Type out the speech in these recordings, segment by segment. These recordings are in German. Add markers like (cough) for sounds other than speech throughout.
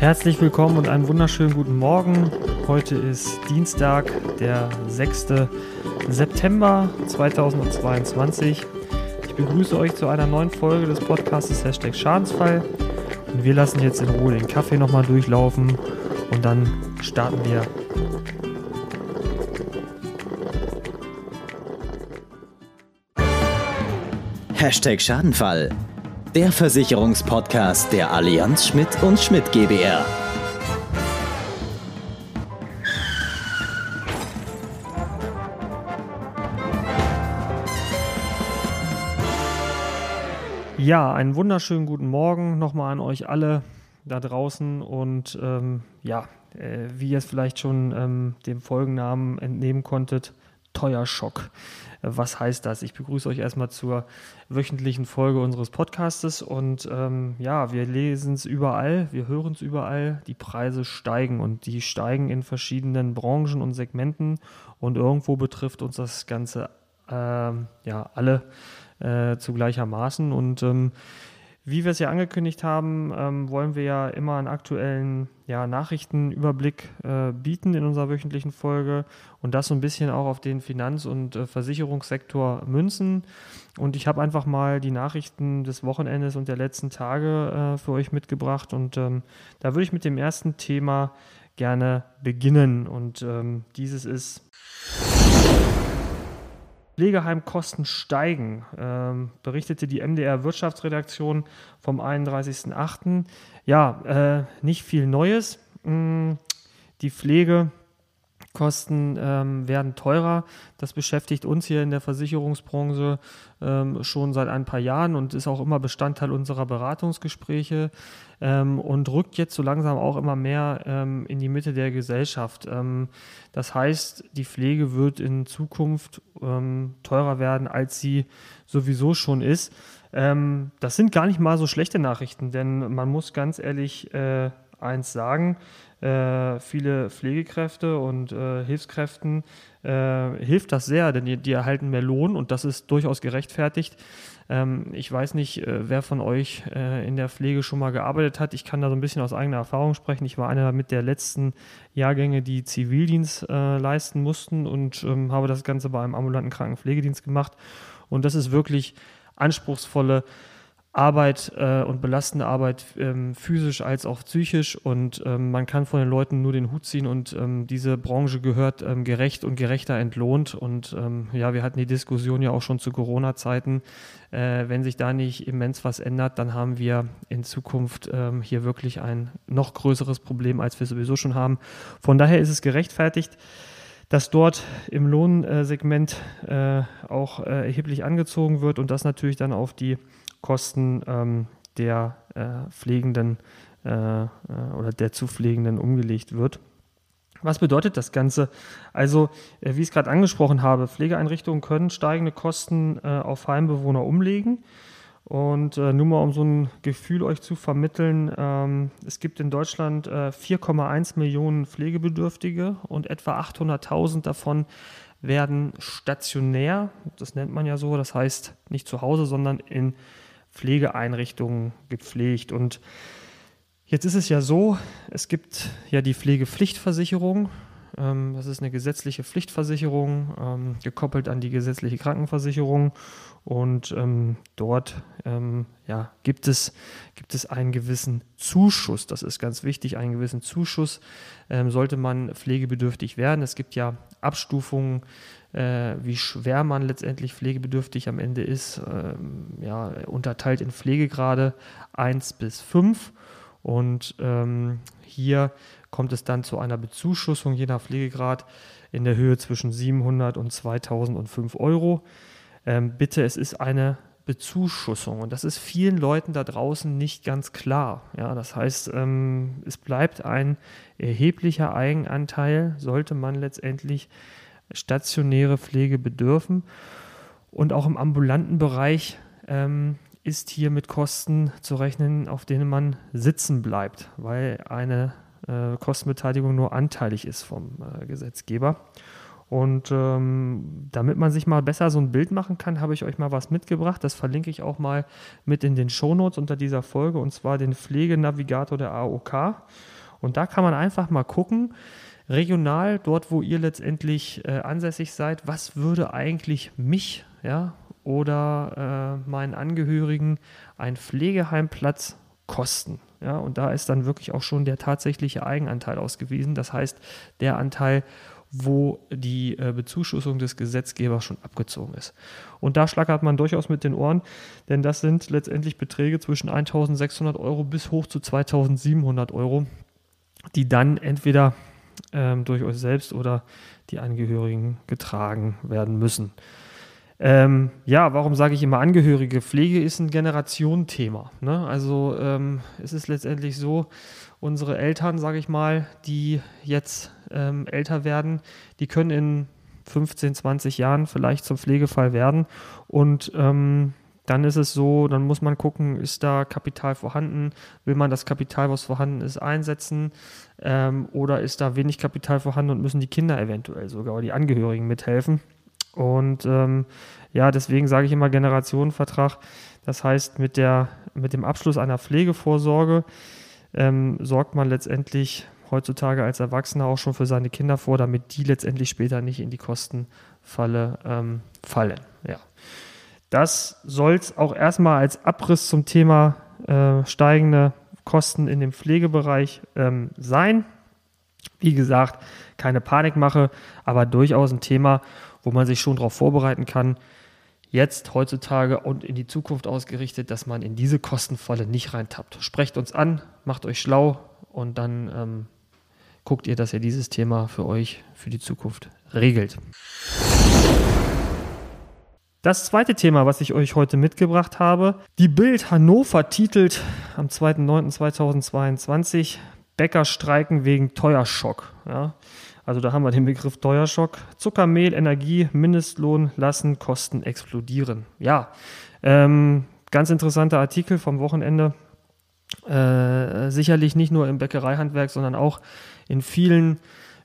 Herzlich willkommen und einen wunderschönen guten Morgen. Heute ist Dienstag, der 6. September 2022. Ich begrüße euch zu einer neuen Folge des Podcasts Hashtag Schadensfall. Und wir lassen jetzt in Ruhe den Kaffee nochmal durchlaufen und dann starten wir. Hashtag Schadenfall der Versicherungspodcast der Allianz Schmidt und Schmidt GbR. Ja, einen wunderschönen guten Morgen nochmal an euch alle da draußen und ähm, ja, äh, wie ihr es vielleicht schon ähm, dem Folgennamen entnehmen konntet, teuer Schock. Was heißt das? Ich begrüße euch erstmal zur wöchentlichen Folge unseres Podcastes und ähm, ja, wir lesen es überall, wir hören es überall, die Preise steigen und die steigen in verschiedenen Branchen und Segmenten und irgendwo betrifft uns das Ganze äh, ja alle äh, zu gleichermaßen und ähm, wie wir es ja angekündigt haben, ähm, wollen wir ja immer einen aktuellen ja, Nachrichtenüberblick äh, bieten in unserer wöchentlichen Folge und das so ein bisschen auch auf den Finanz- und äh, Versicherungssektor münzen. Und ich habe einfach mal die Nachrichten des Wochenendes und der letzten Tage äh, für euch mitgebracht und ähm, da würde ich mit dem ersten Thema gerne beginnen und ähm, dieses ist Pflegeheimkosten steigen, ähm, berichtete die MDR Wirtschaftsredaktion vom 31.08. Ja, äh, nicht viel Neues. Mm, die Pflege Kosten ähm, werden teurer. Das beschäftigt uns hier in der Versicherungsbranche ähm, schon seit ein paar Jahren und ist auch immer Bestandteil unserer Beratungsgespräche ähm, und rückt jetzt so langsam auch immer mehr ähm, in die Mitte der Gesellschaft. Ähm, das heißt, die Pflege wird in Zukunft ähm, teurer werden, als sie sowieso schon ist. das sind gar nicht mal so schlechte Nachrichten, denn man muss ganz ehrlich äh, eins sagen, äh, viele Pflegekräfte und äh, Hilfskräften äh, hilft das sehr, denn die, die, erhalten mehr Lohn und das ist durchaus gerechtfertigt. Ähm, ich weiß nicht, äh, wer von euch äh, in der Pflege schon mal gearbeitet hat. Ich kann da so ein bisschen aus eigener Erfahrung sprechen. Ich war einer mit der letzten Jahrgänge, die Zivildienst äh, leisten mussten und ähm, habe das Ganze bei einem ambulanten Krankenpflegedienst gemacht. Und das ist wirklich anspruchsvolle Arbeit äh, und belastende Arbeit ähm, physisch als auch psychisch und ähm, man kann von den Leuten nur den Hut ziehen und ähm, diese Branche gehört ähm, gerecht und gerechter entlohnt und ähm, ja, wir hatten die Diskussion ja auch schon zu Corona-Zeiten. Äh, wenn sich da nicht immens was ändert, dann haben wir in Zukunft ähm, hier wirklich ein noch größeres Problem, als wir sowieso schon haben. Von daher ist es gerechtfertigt dass dort im Lohnsegment äh, auch äh, erheblich angezogen wird und das natürlich dann auf die Kosten ähm, der äh, Pflegenden äh, äh, oder der zu Pflegenden umgelegt wird. Was bedeutet das Ganze? Also, äh, wie ich es gerade angesprochen habe, Pflegeeinrichtungen können steigende Kosten äh, auf Heimbewohner umlegen. Und äh, nur mal um so ein Gefühl euch zu vermitteln, ähm, es gibt in Deutschland äh, 4,1 Millionen Pflegebedürftige und etwa 800.000 davon werden stationär, das nennt man ja so, das heißt nicht zu Hause, sondern in Pflegeeinrichtungen gepflegt. Und jetzt ist es ja so, es gibt ja die Pflegepflichtversicherung. Ähm, das ist eine gesetzliche Pflichtversicherung, ähm, gekoppelt an die gesetzliche Krankenversicherung. Und ähm, dort ja, gibt, es, gibt es einen gewissen Zuschuss. Das ist ganz wichtig, einen gewissen Zuschuss sollte man pflegebedürftig werden. Es gibt ja Abstufungen äh, wie schwer man letztendlich pflegebedürftig am Ende ist, ja, unterteilt in Pflegegrade 1 bis 5. Und ähm, hier kommt es dann zu einer Bezuschussung je nach Pflegegrad in der Höhe zwischen 700 und 2005 Euro. Ähm, bitte, es ist eine Bezuschussung und das ist vielen Leuten da draußen nicht ganz klar. Ja, das heißt, ähm, es bleibt ein erheblicher Eigenanteil, sollte man letztendlich stationäre Pflege bedürfen. Und auch im ambulanten Bereich ähm, ist hier mit Kosten zu rechnen, auf denen man sitzen bleibt, weil eine äh, Kostenbeteiligung nur anteilig ist vom äh, Gesetzgeber. Und ähm, damit man sich mal besser so ein Bild machen kann, habe ich euch mal was mitgebracht. Das verlinke ich auch mal mit in den Shownotes unter dieser Folge und zwar den Pflegenavigator der AOK. Und da kann man einfach mal gucken, regional, dort wo ihr letztendlich äh, ansässig seid, was würde eigentlich mich ja, oder äh, meinen Angehörigen ein Pflegeheimplatz kosten? Ja, und da ist dann wirklich auch schon der tatsächliche Eigenanteil ausgewiesen. Das heißt, der Anteil, wo die äh, Bezuschussung des Gesetzgebers schon abgezogen ist. Und da schlackert man durchaus mit den Ohren, denn das sind letztendlich Beträge zwischen 1600 Euro bis hoch zu 2700 Euro, die dann entweder ähm, durch euch selbst oder die Angehörigen getragen werden müssen. Ähm, ja, warum sage ich immer Angehörige? Pflege ist ein Generationenthema. Ne? Also ähm, es ist letztendlich so, unsere Eltern, sage ich mal, die jetzt ähm, älter werden, die können in 15, 20 Jahren vielleicht zum Pflegefall werden. Und ähm, dann ist es so, dann muss man gucken, ist da Kapital vorhanden? Will man das Kapital, was vorhanden ist, einsetzen? Ähm, oder ist da wenig Kapital vorhanden und müssen die Kinder eventuell sogar oder die Angehörigen mithelfen? Und ähm, ja, deswegen sage ich immer Generationenvertrag. Das heißt, mit, der, mit dem Abschluss einer Pflegevorsorge ähm, sorgt man letztendlich heutzutage als Erwachsener auch schon für seine Kinder vor, damit die letztendlich später nicht in die Kostenfalle ähm, fallen. Ja. Das soll es auch erstmal als Abriss zum Thema äh, steigende Kosten in dem Pflegebereich ähm, sein. Wie gesagt, keine Panikmache, aber durchaus ein Thema, wo man sich schon darauf vorbereiten kann, jetzt heutzutage und in die Zukunft ausgerichtet, dass man in diese Kostenfalle nicht reintappt. Sprecht uns an, macht euch schlau und dann ähm, guckt ihr, dass ihr dieses Thema für euch für die Zukunft regelt. Das zweite Thema, was ich euch heute mitgebracht habe, die Bild Hannover titelt am 2.9.2022 Bäcker streiken wegen Teuerschock. Ja. Also da haben wir den Begriff Teuerschock. Zuckermehl, Energie, Mindestlohn lassen Kosten explodieren. Ja, ähm, ganz interessanter Artikel vom Wochenende. Äh, sicherlich nicht nur im Bäckereihandwerk, sondern auch in vielen,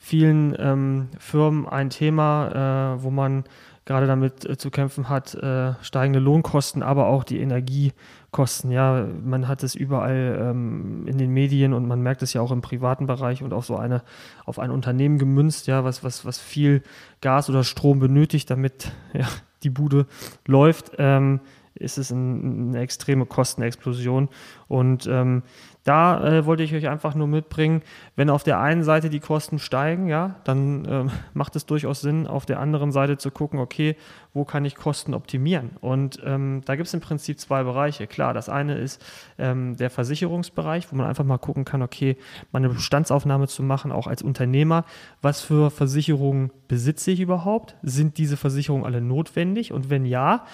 vielen ähm, Firmen ein Thema, äh, wo man gerade damit äh, zu kämpfen hat, äh, steigende Lohnkosten, aber auch die Energiekosten. Ja, man hat es überall ähm, in den Medien und man merkt es ja auch im privaten Bereich und auf so eine, auf ein Unternehmen gemünzt, ja, was, was, was viel Gas oder Strom benötigt, damit (laughs) ja, die Bude läuft. Ähm, ist es ein, eine extreme Kostenexplosion. Und ähm, da äh, wollte ich euch einfach nur mitbringen, wenn auf der einen Seite die Kosten steigen, ja, dann äh, (laughs) macht es durchaus Sinn, auf der anderen Seite zu gucken, okay, wo kann ich Kosten optimieren? Und ähm, da gibt es im Prinzip zwei Bereiche. Klar, das eine ist ähm, der Versicherungsbereich, wo man einfach mal gucken kann, okay, meine Bestandsaufnahme zu machen, auch als Unternehmer, was für Versicherungen besitze ich überhaupt? Sind diese Versicherungen alle notwendig? Und wenn ja,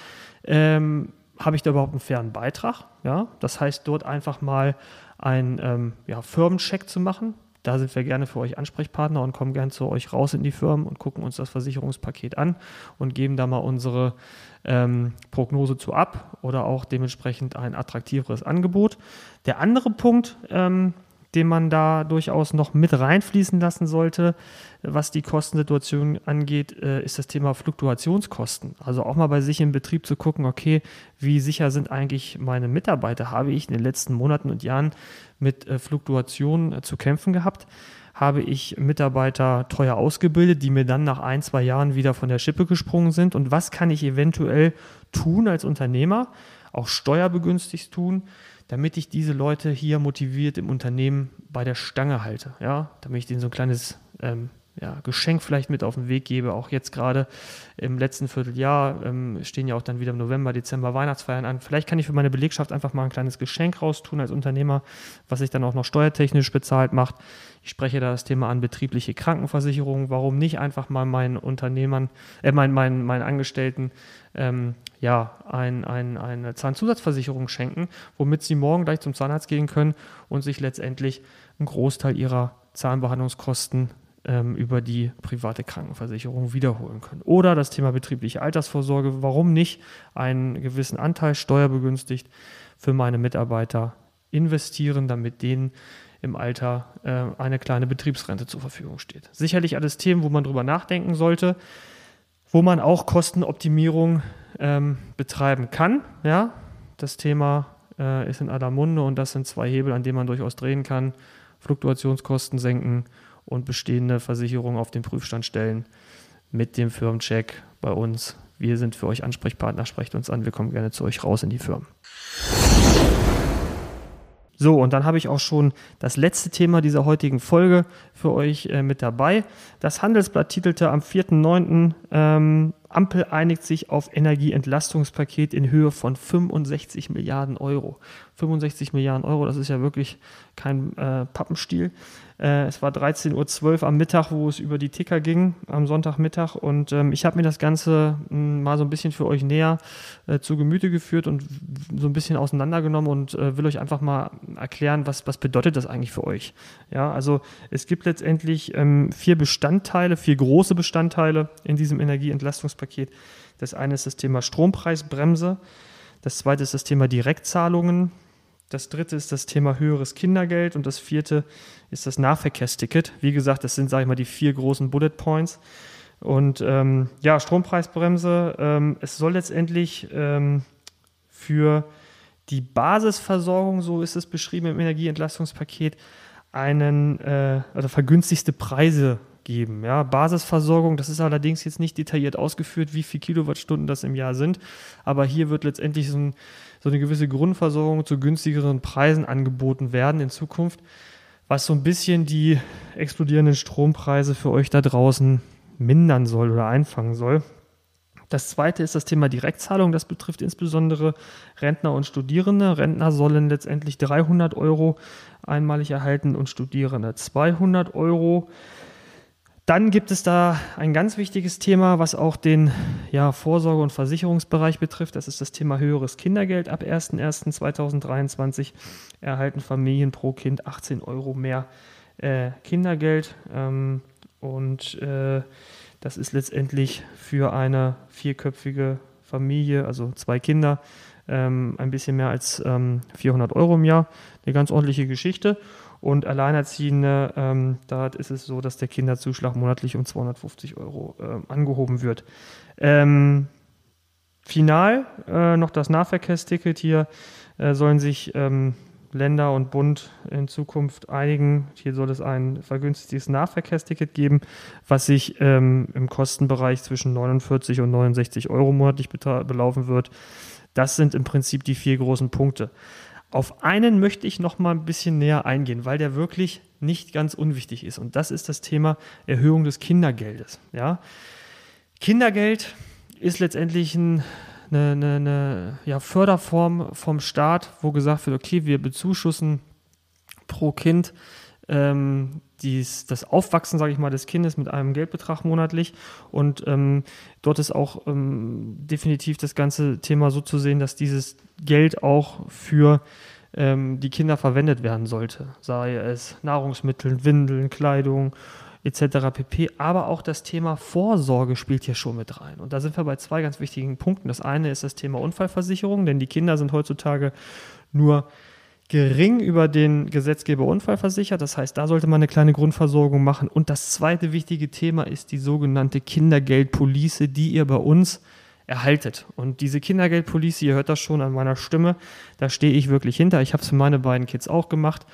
ähm, habe ich da überhaupt einen fairen Beitrag? Ja, das heißt, dort einfach mal einen ähm, ja, Firmencheck zu machen. Da sind wir gerne für euch Ansprechpartner und kommen gerne zu euch raus in die Firmen und gucken uns das Versicherungspaket an und geben da mal unsere ähm, Prognose zu ab oder auch dementsprechend ein attraktiveres Angebot. Der andere Punkt, ähm, den man da durchaus noch mit reinfließen lassen sollte, was die Kostensituation angeht, äh, ist das Thema Fluktuationskosten. Also auch mal bei sich im Betrieb zu gucken, okay, wie sicher sind eigentlich meine Mitarbeiter? Habe ich in den letzten Monaten und Jahren mit äh, Fluktuationen äh, zu kämpfen gehabt? Habe ich Mitarbeiter teuer ausgebildet, die mir dann nach ein, zwei Jahren wieder von der Schippe gesprungen sind? Und was kann ich eventuell tun als Unternehmer, auch steuerbegünstigt tun, damit ich diese Leute hier motiviert im Unternehmen bei der Stange halte. Ja, damit ich denen so ein kleines ähm, ja, Geschenk vielleicht mit auf den Weg gebe. Auch jetzt gerade im letzten Vierteljahr ähm, stehen ja auch dann wieder im November, Dezember Weihnachtsfeiern an. Vielleicht kann ich für meine Belegschaft einfach mal ein kleines Geschenk raustun als Unternehmer, was sich dann auch noch steuertechnisch bezahlt macht. Ich spreche da das Thema an betriebliche Krankenversicherung. Warum nicht einfach mal meinen Unternehmern, äh, meinen, meinen, meinen Angestellten ähm, ja, ein, ein, eine Zahnzusatzversicherung schenken, womit sie morgen gleich zum Zahnarzt gehen können und sich letztendlich einen Großteil ihrer Zahnbehandlungskosten ähm, über die private Krankenversicherung wiederholen können. Oder das Thema betriebliche Altersvorsorge, warum nicht einen gewissen Anteil steuerbegünstigt für meine Mitarbeiter investieren, damit denen im Alter äh, eine kleine Betriebsrente zur Verfügung steht. Sicherlich alles Themen, wo man drüber nachdenken sollte, wo man auch Kostenoptimierung ähm, betreiben kann. Ja? Das Thema äh, ist in aller Munde und das sind zwei Hebel, an denen man durchaus drehen kann. Fluktuationskosten senken und bestehende Versicherungen auf den Prüfstand stellen mit dem Firmencheck bei uns. Wir sind für euch Ansprechpartner, sprecht uns an, wir kommen gerne zu euch raus in die Firmen. So, und dann habe ich auch schon das letzte Thema dieser heutigen Folge für euch äh, mit dabei. Das Handelsblatt titelte am 4.9. Ähm, Ampel einigt sich auf Energieentlastungspaket in Höhe von 65 Milliarden Euro. 65 Milliarden Euro, das ist ja wirklich kein äh, Pappenstiel. Äh, es war 13.12 Uhr am Mittag, wo es über die Ticker ging, am Sonntagmittag. Und ähm, ich habe mir das Ganze mh, hm, mal so ein bisschen für euch näher äh, zu Gemüte geführt und so ein bisschen auseinandergenommen und äh, will euch einfach mal erklären, was, was bedeutet das eigentlich für euch. Ja, also es gibt letztendlich ähm, vier Bestandteile, vier große Bestandteile in diesem Energieentlastungspaket. Das eine ist das Thema Strompreisbremse. Das zweite ist das Thema Direktzahlungen. Das dritte ist das Thema höheres Kindergeld und das vierte ist das Nahverkehrsticket. Wie gesagt, das sind, sage ich mal, die vier großen Bullet Points. Und ähm, ja, Strompreisbremse, ähm, es soll letztendlich ähm, für die Basisversorgung, so ist es beschrieben im Energieentlastungspaket, einen, äh, also vergünstigste Preise geben. Ja, Basisversorgung, das ist allerdings jetzt nicht detailliert ausgeführt, wie viele Kilowattstunden das im Jahr sind, aber hier wird letztendlich so, ein, so eine gewisse Grundversorgung zu günstigeren Preisen angeboten werden in Zukunft, was so ein bisschen die explodierenden Strompreise für euch da draußen mindern soll oder einfangen soll. Das zweite ist das Thema Direktzahlung. Das betrifft insbesondere Rentner und Studierende. Rentner sollen letztendlich 300 Euro einmalig erhalten und Studierende 200 Euro. Dann gibt es da ein ganz wichtiges Thema, was auch den ja, Vorsorge- und Versicherungsbereich betrifft. Das ist das Thema höheres Kindergeld. Ab 01.01.2023 erhalten Familien pro Kind 18 Euro mehr äh, Kindergeld. Ähm, und äh, das ist letztendlich für eine vierköpfige Familie, also zwei Kinder, ähm, ein bisschen mehr als ähm, 400 Euro im Jahr. Eine ganz ordentliche Geschichte. Und Alleinerziehende, ähm, da ist es so, dass der Kinderzuschlag monatlich um 250 Euro äh, angehoben wird. Ähm, final äh, noch das Nahverkehrsticket. Hier äh, sollen sich ähm, Länder und Bund in Zukunft einigen. Hier soll es ein vergünstigtes Nahverkehrsticket geben, was sich ähm, im Kostenbereich zwischen 49 und 69 Euro monatlich belaufen wird. Das sind im Prinzip die vier großen Punkte. Auf einen möchte ich noch mal ein bisschen näher eingehen, weil der wirklich nicht ganz unwichtig ist. Und das ist das Thema Erhöhung des Kindergeldes. Ja? Kindergeld ist letztendlich ein, eine, eine, eine ja, Förderform vom Staat, wo gesagt wird, okay, wir bezuschussen pro Kind ähm, dies, das Aufwachsen, sage ich mal, des Kindes mit einem Geldbetrag monatlich. Und ähm, dort ist auch ähm, definitiv das ganze Thema so zu sehen, dass dieses Geld auch für ähm, die Kinder verwendet werden sollte. Sei es Nahrungsmittel, Windeln, Kleidung etc. pp. Aber auch das Thema Vorsorge spielt hier schon mit rein. Und da sind wir bei zwei ganz wichtigen Punkten. Das eine ist das Thema Unfallversicherung, denn die Kinder sind heutzutage nur gering über den Gesetzgeber unfallversichert. Das heißt, da sollte man eine kleine Grundversorgung machen. Und das zweite wichtige Thema ist die sogenannte Kindergeldpolice, die ihr bei uns erhaltet. Und diese Kindergeldpolice, ihr hört das schon an meiner Stimme, da stehe ich wirklich hinter. Ich habe es für meine beiden Kids auch gemacht.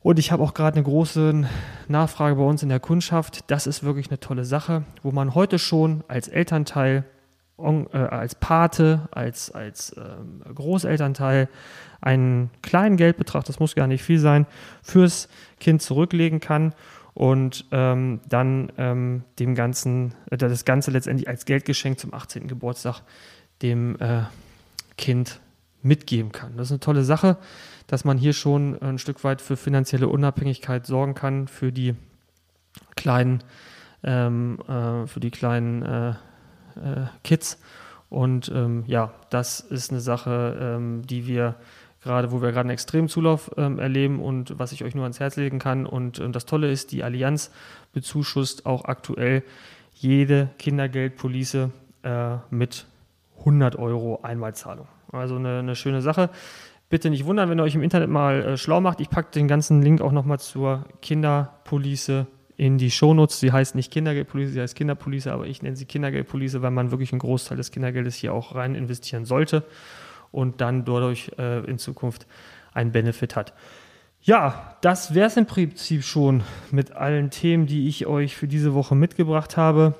Und ich habe auch gerade eine große Nachfrage bei uns in der Kundschaft. Das ist wirklich eine tolle Sache, wo man heute schon als Elternteil, als Pate, als, als äh, Großelternteil einen kleinen Geldbetrag, das muss gar nicht viel sein, fürs Kind zurücklegen kann und ähm, dann ähm, dem Ganzen, äh, das Ganze letztendlich als Geldgeschenk zum 18. Geburtstag dem äh, Kind mitgeben kann. Das ist eine tolle Sache, dass man hier schon ein Stück weit für finanzielle Unabhängigkeit sorgen kann für die kleinen, ähm, äh, für die kleinen äh, äh Kids. Und ähm, ja, das ist eine Sache, ähm, die wir gerade wo wir gerade einen extremen Zulauf ähm, erleben und was ich euch nur ans Herz legen kann. Und äh, das Tolle ist, die Allianz bezuschusst auch aktuell jede Kindergeldpolice äh, mit 100 Euro Einmalzahlung. Also eine, eine schöne Sache. Bitte nicht wundern, wenn ihr euch im Internet mal äh, schlau macht. Ich packe den ganzen Link auch nochmal zur Kinderpolice in die Shownotes. Sie heißt nicht Kindergeldpolice, sie heißt Kinderpolice, aber ich nenne sie Kindergeldpolice, weil man wirklich einen Großteil des Kindergeldes hier auch rein investieren sollte und dann dadurch äh, in Zukunft einen Benefit hat. Ja, das wäre es im Prinzip schon mit allen Themen, die ich euch für diese Woche mitgebracht habe.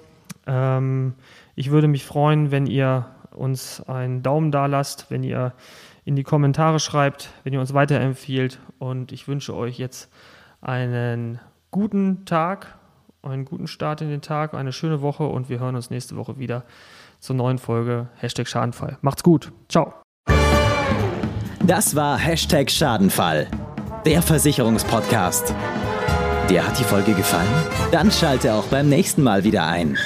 Ähm, ich würde mich freuen, wenn ihr uns einen Daumen da lasst, wenn ihr in die Kommentare schreibt, wenn ihr uns weiterempfiehlt. Und ich wünsche euch jetzt einen guten Tag, einen guten Start in den Tag, eine schöne Woche und wir hören uns nächste Woche wieder zur neuen Folge Hashtag Schadenfall. Macht's gut. Ciao. Das war Hashtag Schadenfall, der Versicherungspodcast. Dir hat die Folge gefallen? Dann schalte auch beim nächsten Mal wieder ein.